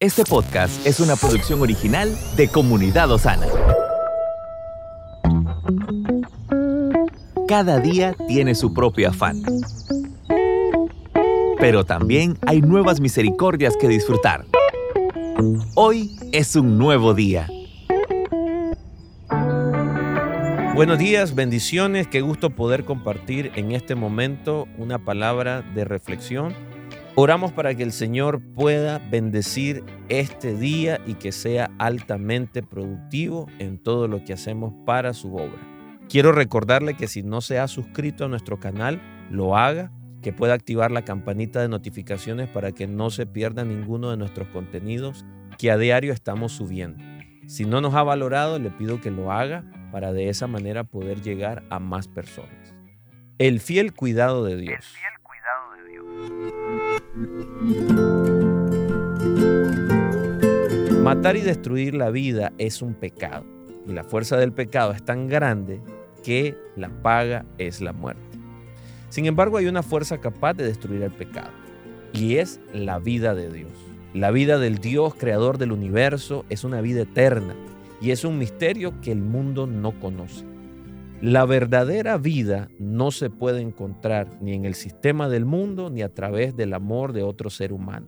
Este podcast es una producción original de Comunidad Osana. Cada día tiene su propio afán. Pero también hay nuevas misericordias que disfrutar. Hoy es un nuevo día. Buenos días, bendiciones, qué gusto poder compartir en este momento una palabra de reflexión. Oramos para que el Señor pueda bendecir este día y que sea altamente productivo en todo lo que hacemos para su obra. Quiero recordarle que si no se ha suscrito a nuestro canal, lo haga, que pueda activar la campanita de notificaciones para que no se pierda ninguno de nuestros contenidos que a diario estamos subiendo. Si no nos ha valorado, le pido que lo haga para de esa manera poder llegar a más personas. El fiel cuidado de Dios. Matar y destruir la vida es un pecado y la fuerza del pecado es tan grande que la paga es la muerte. Sin embargo, hay una fuerza capaz de destruir el pecado y es la vida de Dios. La vida del Dios, creador del universo, es una vida eterna y es un misterio que el mundo no conoce. La verdadera vida no se puede encontrar ni en el sistema del mundo ni a través del amor de otro ser humano.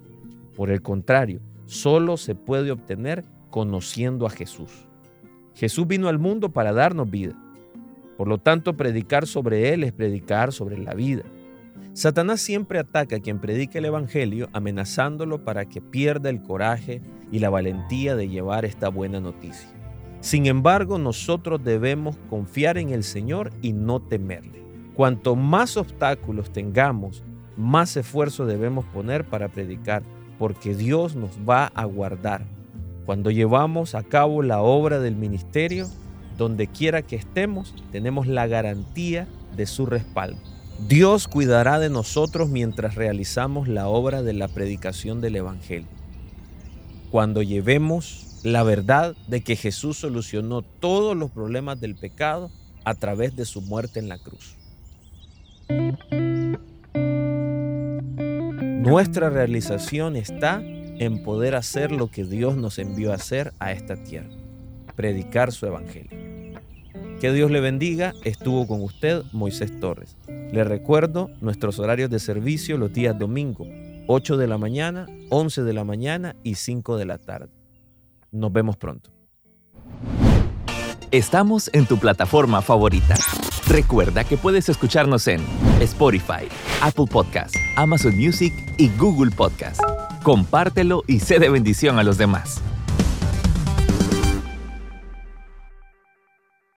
Por el contrario, solo se puede obtener conociendo a Jesús. Jesús vino al mundo para darnos vida. Por lo tanto, predicar sobre Él es predicar sobre la vida. Satanás siempre ataca a quien predica el Evangelio amenazándolo para que pierda el coraje y la valentía de llevar esta buena noticia. Sin embargo, nosotros debemos confiar en el Señor y no temerle. Cuanto más obstáculos tengamos, más esfuerzo debemos poner para predicar, porque Dios nos va a guardar. Cuando llevamos a cabo la obra del ministerio, donde quiera que estemos, tenemos la garantía de su respaldo. Dios cuidará de nosotros mientras realizamos la obra de la predicación del Evangelio. Cuando llevemos la verdad de que Jesús solucionó todos los problemas del pecado a través de su muerte en la cruz. Nuestra realización está en poder hacer lo que Dios nos envió a hacer a esta tierra, predicar su evangelio. Que Dios le bendiga, estuvo con usted Moisés Torres. Le recuerdo nuestros horarios de servicio los días domingo, 8 de la mañana, 11 de la mañana y 5 de la tarde. Nos vemos pronto. Estamos en tu plataforma favorita. Recuerda que puedes escucharnos en Spotify, Apple Podcast, Amazon Music y Google Podcast. Compártelo y sé de bendición a los demás.